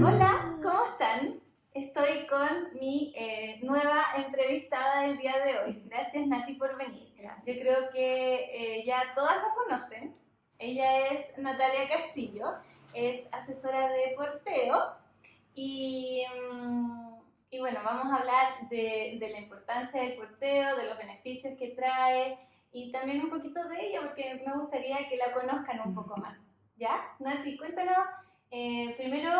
Hola, ¿cómo están? Estoy con mi eh, nueva entrevistada del día de hoy. Gracias Nati por venir. Yo creo que eh, ya todas la conocen. Ella es Natalia Castillo, es asesora de porteo y, mm, y bueno, vamos a hablar de, de la importancia del porteo, de los beneficios que trae y también un poquito de ella porque me gustaría que la conozcan un poco más. ¿Ya? Nati, cuéntanos eh, primero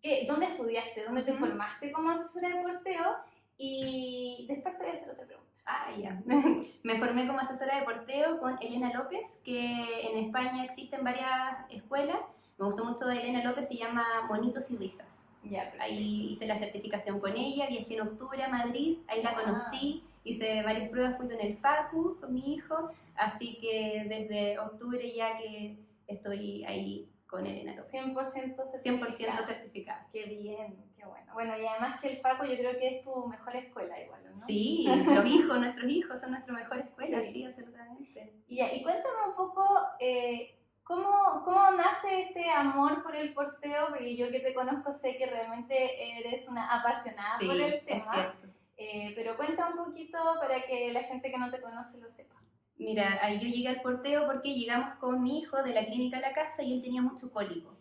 ¿qué- dónde estudiaste, dónde te formaste como asesora de porteo y después te voy a hacer otra pregunta. Ah, ya. Me formé como asesora de porteo con Elena López, que en España existen varias escuelas. Me gustó mucho de Elena López, se llama Monitos y Risas. Ya, Ahí hice la certificación con ella, viajé en octubre a Madrid, ahí la Ah. conocí, hice varias pruebas, fui con el FACU, con mi hijo, así que desde octubre ya que estoy ahí con Elena López. 100% 100% certificada. certificada. Qué bien, qué bueno. Bueno, y además que el FACO yo creo que es tu mejor escuela igual, ¿no? Sí, los hijos, nuestros hijos son nuestra mejor escuela, Sí. sí, absolutamente. Y, y cuéntame un poco eh, ¿cómo, cómo nace este amor por el porteo, porque yo que te conozco sé que realmente eres una apasionada Sí, por el es tema, cierto. eh, pero cuenta un poquito para que la gente que no te conoce lo sepa. Mira, ahí yo llegué al porteo porque llegamos con mi hijo de la clínica a la casa y él tenía mucho cólico.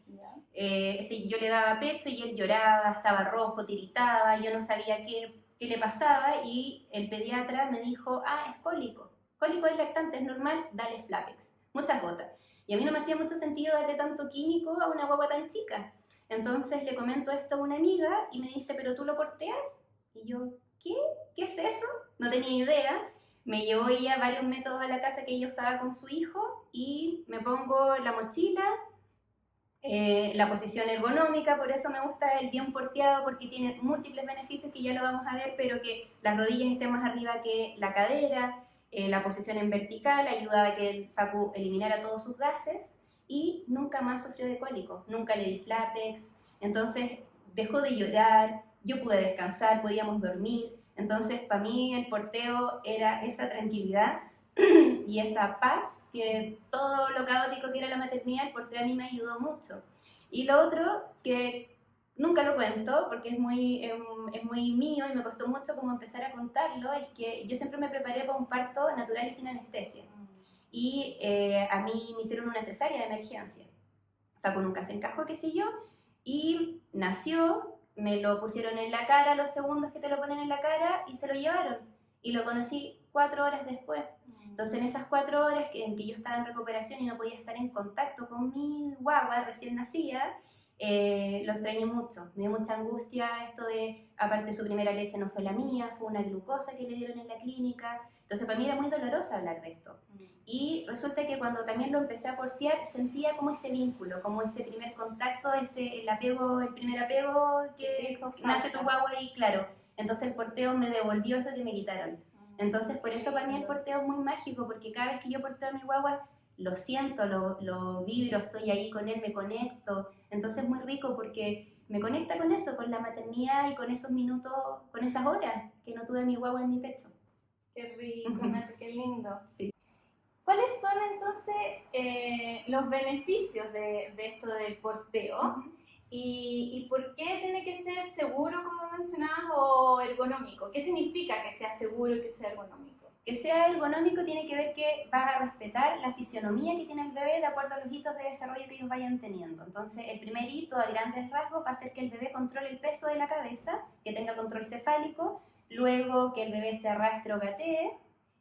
Eh, yo le daba pecho y él lloraba, estaba rojo, tiritaba, yo no sabía qué, qué le pasaba y el pediatra me dijo, ah, es cólico. Cólico es lactante, es normal, dale Flapex, muchas gotas. Y a mí no me hacía mucho sentido darle tanto químico a una guagua tan chica. Entonces le comento esto a una amiga y me dice, ¿pero tú lo porteas? Y yo, ¿qué? ¿Qué es eso? No tenía idea. Me llevó ella varios métodos a la casa que ella usaba con su hijo y me pongo la mochila, eh, la posición ergonómica, por eso me gusta el bien porteado porque tiene múltiples beneficios que ya lo vamos a ver, pero que las rodillas estén más arriba que la cadera, eh, la posición en vertical ayudaba a que el Facu eliminara todos sus gases y nunca más sufrió de cólico, nunca le di flapex, entonces dejó de llorar, yo pude descansar, podíamos dormir, entonces para mí el porteo era esa tranquilidad y esa paz que todo lo caótico que era la maternidad, el porteo a mí me ayudó mucho. Y lo otro, que nunca lo cuento porque es muy, em, es muy mío y me costó mucho como empezar a contarlo, es que yo siempre me preparé para un parto natural y sin anestesia. Y eh, a mí me hicieron una cesárea de emergencia. Facu nunca se encajó, qué sé yo, y nació, me lo pusieron en la cara los segundos que te lo ponen en la cara y se lo llevaron. Y lo conocí cuatro horas después. Entonces, en esas cuatro horas en que yo estaba en recuperación y no podía estar en contacto con mi guagua recién nacida, eh, lo extrañé mucho. Me dio mucha angustia esto de, aparte su primera leche no fue la mía, fue una glucosa que le dieron en la clínica. Entonces, para mí era muy doloroso hablar de esto. Y resulta que cuando también lo empecé a portear, sentía como ese vínculo, como ese primer contacto, ese, el apego, el primer apego Que hizo nace tu guagua y claro. Entonces el porteo me devolvió eso que me quitaron. Entonces, por eso para mí el porteo es muy mágico, porque cada vez que yo porteo a mi guagua, lo siento, lo, lo vibro, estoy ahí con él, me conecto. Entonces es muy rico porque me conecta con eso, con la maternidad y con esos minutos, con esas horas que no tuve mi guagua en mi pecho. Qué rico, qué lindo. Sí. ¿Cuáles son entonces eh, los beneficios de, de esto del porteo? ¿Y, ¿Y por qué tiene que ser seguro, como mencionabas, o ergonómico? ¿Qué significa que sea seguro y que sea ergonómico? Que sea ergonómico tiene que ver que vas a respetar la fisionomía que tiene el bebé de acuerdo a los hitos de desarrollo que ellos vayan teniendo. Entonces, el primer hito a grandes rasgos va a ser que el bebé controle el peso de la cabeza, que tenga control cefálico, luego que el bebé se arrastre o gatee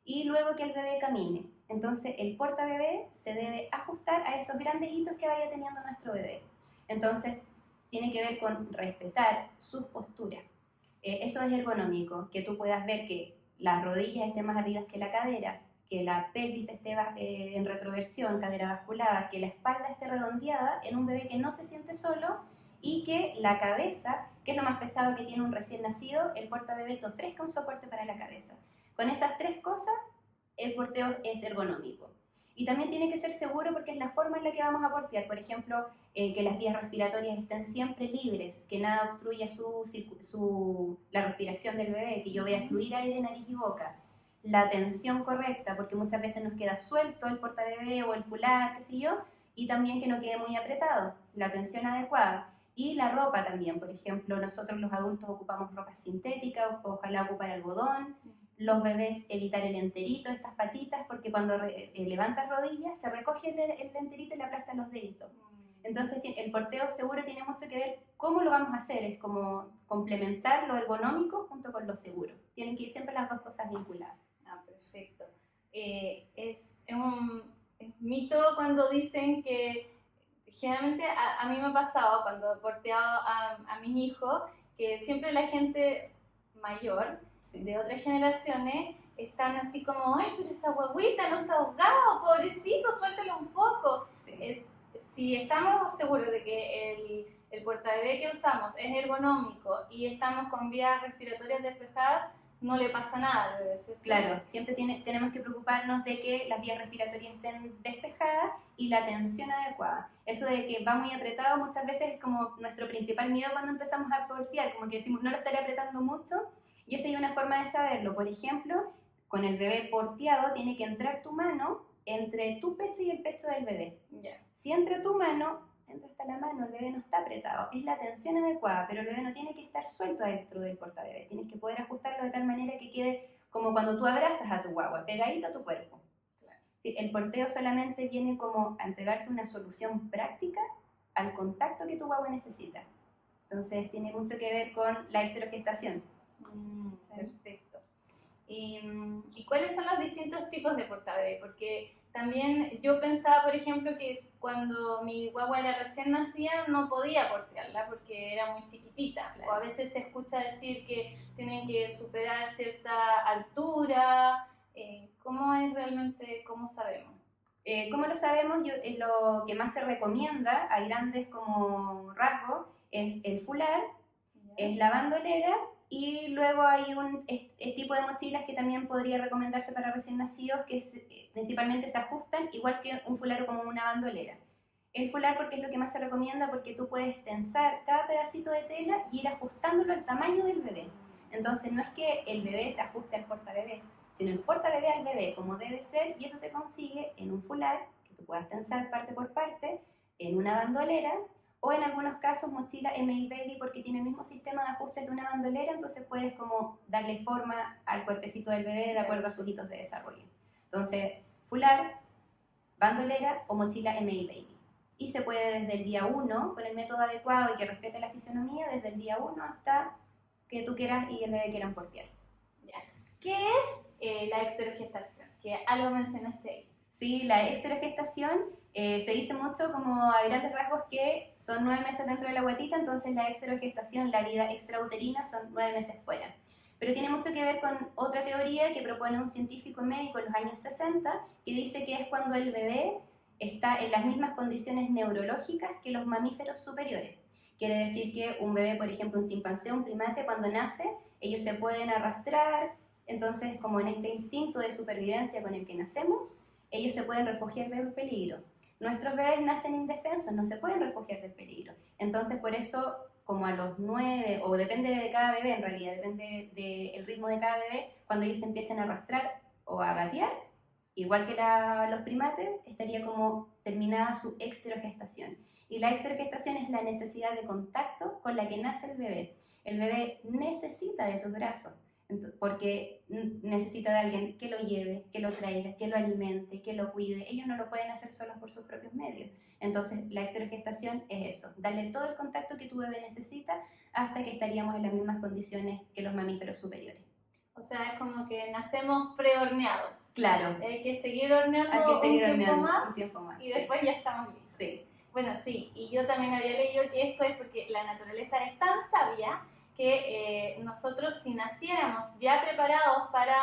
y luego que el bebé camine. Entonces, el porta bebé se debe ajustar a esos grandes hitos que vaya teniendo nuestro bebé. Entonces, tiene que ver con respetar su postura. Eh, eso es ergonómico, que tú puedas ver que las rodillas estén más arriba que la cadera, que la pelvis esté eh, en retroversión, cadera basculada, que la espalda esté redondeada en un bebé que no se siente solo y que la cabeza, que es lo más pesado que tiene un recién nacido, el portabebé te ofrezca un soporte para la cabeza. Con esas tres cosas, el porteo es ergonómico. Y también tiene que ser seguro porque es la forma en la que vamos a portear. Por ejemplo, eh, que las vías respiratorias estén siempre libres, que nada obstruya su, la respiración del bebé, que yo vea fluir aire de nariz y boca. La tensión correcta, porque muchas veces nos queda suelto el portabebé o el fular, qué sé yo, y también que no quede muy apretado. La tensión adecuada. Y la ropa también, por ejemplo, nosotros los adultos ocupamos ropa sintética, ojalá ocupar algodón, los bebés evitar el enterito de estas patitas, porque cuando eh, levantas rodillas se recoge el, el enterito y le aplastan los deditos. Entonces ti- el porteo seguro tiene mucho que ver cómo lo vamos a hacer, es como complementar lo ergonómico junto con lo seguro. Tienen que ir siempre las dos cosas vinculadas. Ah, perfecto. Eh, es, es un es mito cuando dicen que generalmente a, a mí me ha pasado cuando he porteado a, a mis hijos que siempre la gente mayor de otras generaciones están así como, ay, pero esa guaguita no está ahogado, pobrecito, suéltalo un poco. Sí. Es, si estamos seguros de que el, el portabebé que usamos es ergonómico y estamos con vías respiratorias despejadas, no le pasa nada al bebé, ¿cierto? Claro, siempre tiene- tenemos que preocuparnos de que las vías respiratorias estén despejadas y la tensión adecuada. Eso de que va muy apretado muchas veces es como nuestro principal miedo cuando empezamos a portear, como que decimos, no lo estaré apretando mucho, y eso hay una forma de saberlo. Por ejemplo, con el bebé porteado tiene que entrar tu mano entre tu pecho y el pecho del bebé. Ya. Si entra tu mano, entra hasta la mano, el bebé no está apretado. Es la tensión adecuada, pero el bebé no tiene que estar suelto dentro del portabebé. Tienes que poder ajustarlo de tal manera que quede como cuando tú abrazas a tu guagua, pegadito a tu cuerpo. Claro. Sí, el porteo solamente viene como a entregarte una solución práctica al contacto que tu guagua necesita. Entonces tiene mucho que ver con la esterogestación. Mm, perfecto. Y, mm, ¿y cuáles son los distintos tipos de portabebé? Porque también yo pensaba, por ejemplo, que cuando mi guagua era recién nacida no podía portearla porque era muy chiquitita. Claro. O a veces se escucha decir que tienen que superar cierta altura. Eh, ¿Cómo es realmente, cómo sabemos? Eh, ¿Cómo lo sabemos? Yo, lo que más se recomienda a grandes como rasgos es el fular, es la bandolera y luego hay un tipo de mochilas que también podría recomendarse para recién nacidos que eh, principalmente se ajustan igual que un fular o como una bandolera. El fular porque es lo que más se recomienda porque tú puedes tensar cada pedacito de tela y ir ajustándolo al tamaño del bebé. Entonces no es que el bebé se ajuste al portabebé, sino el portabebé al bebé como debe ser y eso se consigue en un fular que tú puedas tensar parte por parte, en una bandolera o en algunos casos mochila MI Baby porque tiene el mismo sistema de ajuste de una bandolera, entonces puedes como darle forma al cuerpecito del bebé de acuerdo a sus hitos de desarrollo. Entonces, fular, bandolera o mochila MI Baby. Y se puede desde el día 1, con el método adecuado y que respete la fisionomía, desde el día 1 hasta que tú quieras y el bebé quieran portear. ¿Qué es eh, la exterogestación? Que algo mencionaste ahí. Sí, la esterogestación eh, se dice mucho como a grandes rasgos que son nueve meses dentro de la guatita, entonces la esterogestación, la vida extrauterina, son nueve meses fuera. Pero tiene mucho que ver con otra teoría que propone un científico médico en los años 60, que dice que es cuando el bebé está en las mismas condiciones neurológicas que los mamíferos superiores. Quiere decir que un bebé, por ejemplo, un chimpancé, un primate, cuando nace, ellos se pueden arrastrar, entonces como en este instinto de supervivencia con el que nacemos, ellos se pueden refugiar del peligro. Nuestros bebés nacen indefensos, no se pueden refugiar del peligro. Entonces, por eso, como a los nueve, o depende de cada bebé en realidad, depende del ritmo de cada bebé, cuando ellos empiecen a arrastrar o a gatear, igual que la- los primates, estaría como terminada su exterogestación. Y la exterogestación es la necesidad de contacto con la que nace el bebé. El bebé necesita de tus brazos, porque necesita de alguien que lo lleve, que lo traiga, que lo alimente, que lo cuide. Ellos no lo pueden hacer solos por sus propios medios. Entonces, la exterogestación es eso, darle todo el contacto que tu bebé necesita hasta que estaríamos en las mismas condiciones que los mamíferos superiores. O sea, es como que nacemos prehorneados. Claro, Hay que seguir horneando hay que seguir un tiempo horneando más un tiempo más. y sí. después ya estamos listos. Sí. Bueno, sí, y yo también había leído que esto es porque la naturaleza es tan sabia que eh, nosotros si naciéramos ya preparados para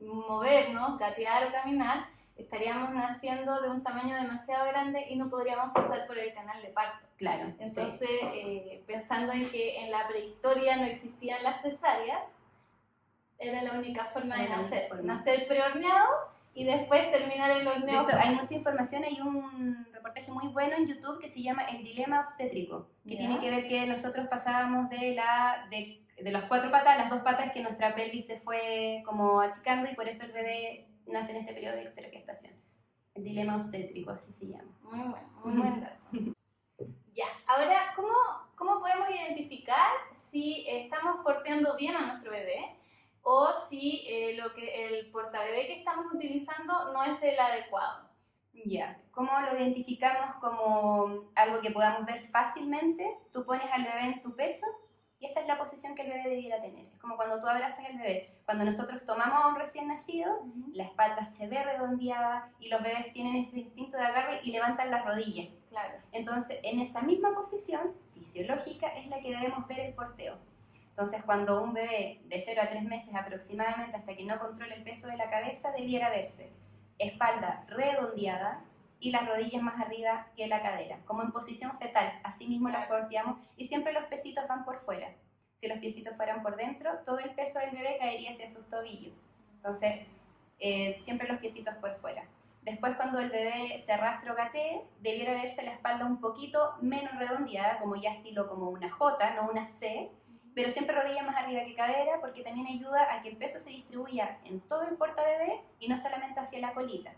movernos, gatear o caminar, estaríamos naciendo de un tamaño demasiado grande y no podríamos pasar por el canal de parto. Claro, sí. Entonces, eh, pensando en que en la prehistoria no existían las cesáreas, era la única forma de nacer. forma. Nacer prehorneado y después terminar el De horneo. hecho, hay mucha información, hay un reportaje muy bueno en YouTube que se llama El dilema obstétrico, que Ya. tiene que ver que nosotros pasábamos de la de, de las cuatro patas a las dos patas que nuestra pelvis se fue como achicando y por eso el bebé nace en este periodo de extragestación. El dilema obstétrico, así se llama. Muy bueno, muy buen dato. Ya, ahora, ¿cómo, ¿cómo podemos identificar si estamos porteando bien a nuestro bebé o si eh, lo que, el portabebé que estamos utilizando no es el adecuado? Ya, ¿cómo lo identificamos como algo que podamos ver fácilmente? Tú pones al bebé en tu pecho y esa es la posición que el bebé debiera tener. Es como cuando tú abrazas al bebé. Cuando nosotros tomamos a un recién nacido, la espalda se ve redondeada y los bebés tienen este instinto de agarre y levantan las rodillas. Claro. Entonces, en esa misma posición fisiológica es la que debemos ver el porteo. Entonces, cuando un bebé de 0 a 3 meses aproximadamente, hasta que no controle el peso de la cabeza, debiera verse espalda redondeada y las rodillas más arriba que la cadera, como en posición fetal. Así mismo las porteamos y siempre los pesitos van por fuera. Si los piecitos fueran por dentro, todo el peso del bebé caería hacia sus tobillos. Entonces, eh, siempre los piecitos por fuera. Después, cuando el bebé se arrastra o gatee, debiera verse la espalda un poquito menos redondeada, como ya estilo como una J, no una C, pero siempre rodilla más arriba que cadera, porque también ayuda a que el peso se distribuya en todo el portabebé y no solamente hacia la colita.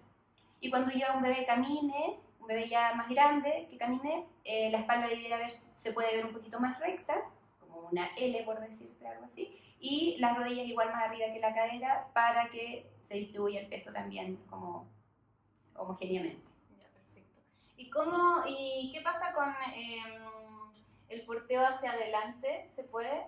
Y cuando ya un bebé camine, un bebé ya más grande que camine, eh, la espalda debiera ver, se puede ver un poquito más recta, como una L por decirte algo así, y las rodillas igual más arriba que la cadera para que se distribuya el peso también como homogéneamente. Ya, perfecto. ¿Y, cómo, ¿Y qué pasa con em, el porteo hacia adelante? ¿Se puede?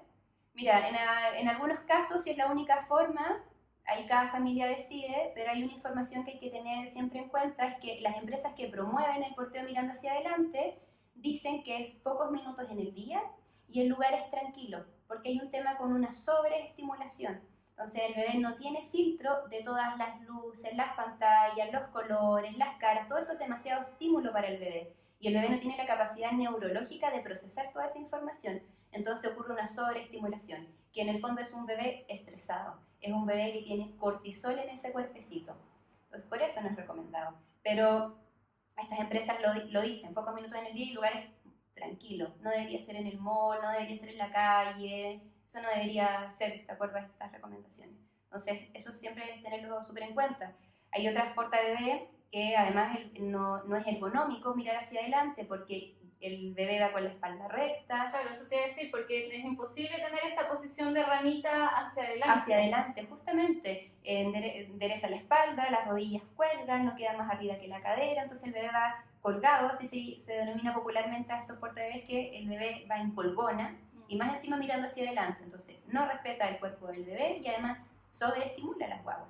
Mira, en, a- en algunos casos, si es la única forma, ahí cada familia decide, pero hay una información que hay que tener siempre en cuenta, es que las empresas que promueven el porteo mirando hacia adelante dicen que es pocos minutos en el día y el lugar es tranquilo, porque hay un tema con una sobreestimulación. Entonces el bebé no tiene filtro de todas las luces, las pantallas, los colores, las caras, todo eso es demasiado estímulo para el bebé. Y el bebé no tiene la capacidad neurológica de procesar toda esa información. Entonces ocurre una sobreestimulación, que en el fondo es un bebé estresado, es un bebé que tiene cortisol en ese cuerpecito. Entonces por eso no es recomendado. Pero estas empresas lo, di- lo dicen, pocos minutos en el día y lugares tranquilos. No debería ser en el mall, no debería ser en la calle, eso no debería ser de acuerdo a estas recomendaciones. Entonces eso siempre es tenerlo súper en cuenta. Hay otras portabebé que además no, no es ergonómico mirar hacia adelante porque el bebé va con la espalda recta, Claro, eso te iba a decir, porque es imposible tener esta posición de ranita hacia adelante. hacia adelante, justamente, endere- endereza la espalda, las rodillas cuelgan, no queda más arriba que la cadera, entonces el bebé va colgado, así se, se denomina popularmente a estos portabebés que el bebé va en colgona y más encima mirando hacia adelante, entonces no respeta el cuerpo del bebé y además sobreestimula las guaguas.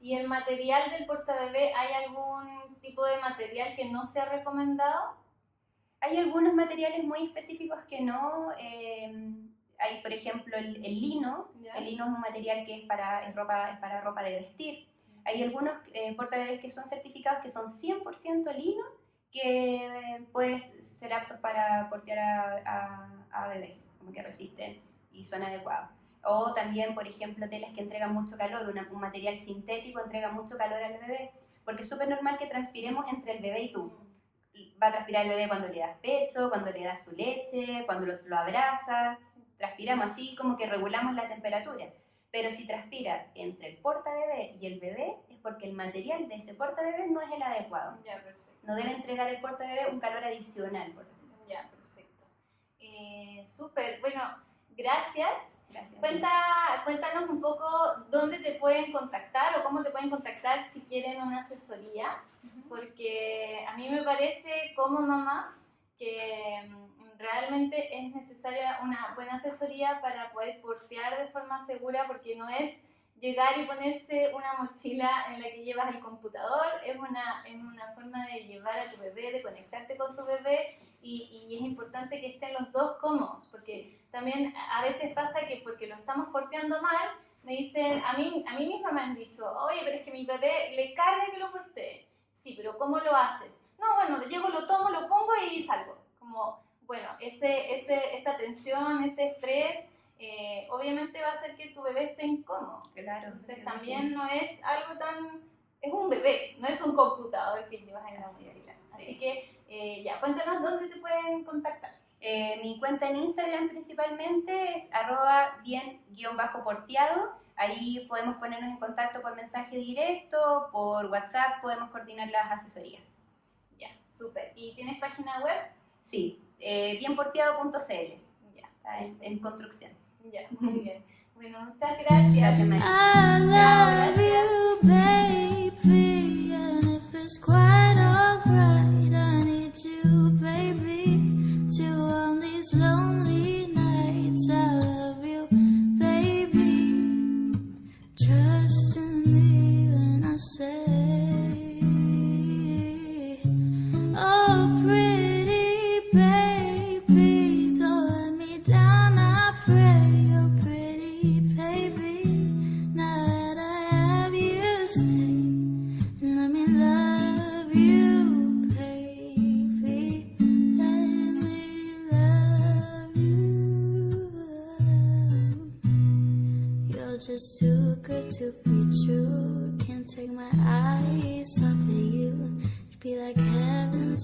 ¿Y el material del portabebé, hay algún tipo de material que no sea recomendado? Hay algunos materiales muy específicos que no, eh, hay por ejemplo el, el lino, el lino es un material que es para, es ropa, es para ropa de vestir. Hay algunos eh, portabebés que son certificados que son 100% lino, que pueden ser aptos para portear a, a- a bebés, como que resisten y son adecuados. O también, por ejemplo, telas que entregan mucho calor, una- un material sintético entrega mucho calor al bebé, porque es súper normal que transpiremos entre el bebé y tú. Va a transpirar el bebé cuando le das pecho, cuando le das su leche, cuando lo, lo abrazas, transpiramos así como que regulamos la temperatura. Pero si transpira entre el portabebé y el bebé, es porque el material de ese portabebé no es el adecuado. Ya. No debe entregar el portabebé un calor adicional, por decirlo así. Ya, perfecto. Eh, Súper, bueno, gracias. Gracias. Cuenta, cuéntanos un poco dónde te pueden contactar o cómo te pueden contactar si quieren una asesoría, porque a mí me parece como mamá que mm, realmente es necesaria una buena asesoría para poder portear de forma segura, porque no es llegar y ponerse una mochila en la que llevas el computador, es una, es una forma de llevar a tu bebé, de conectarte con tu bebé y, y es importante que estén los dos cómodos, porque también a veces pasa que porque lo estamos porteando mal, me dicen, a mí, a mí misma me han dicho, oye, pero es que mi bebé le carga que lo portee. Sí, pero ¿cómo lo haces? No, bueno, llego, lo tomo, lo pongo y salgo. Como, bueno, ese, ese, esa tensión, ese estrés, eh, obviamente va a hacer que tu bebé esté incómodo. Claro. Entonces también sí. no es algo tan... Es un bebé, no es un computador que llevas en la mochila. Así, Así que eh, ya, cuéntanos dónde te pueden contactar. Eh, mi cuenta en Instagram principalmente es arroba bien-porteado. Ahí podemos ponernos en contacto por mensaje directo, por WhatsApp, podemos coordinar las asesorías. Ya, súper. ¿Y tienes página web? Sí, eh, bienporteado.cl. Ya, está en, en, construcción. Ya, muy bien. Bueno, muchas gracias. gracias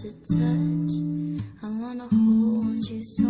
to touch. I wanna hold you so.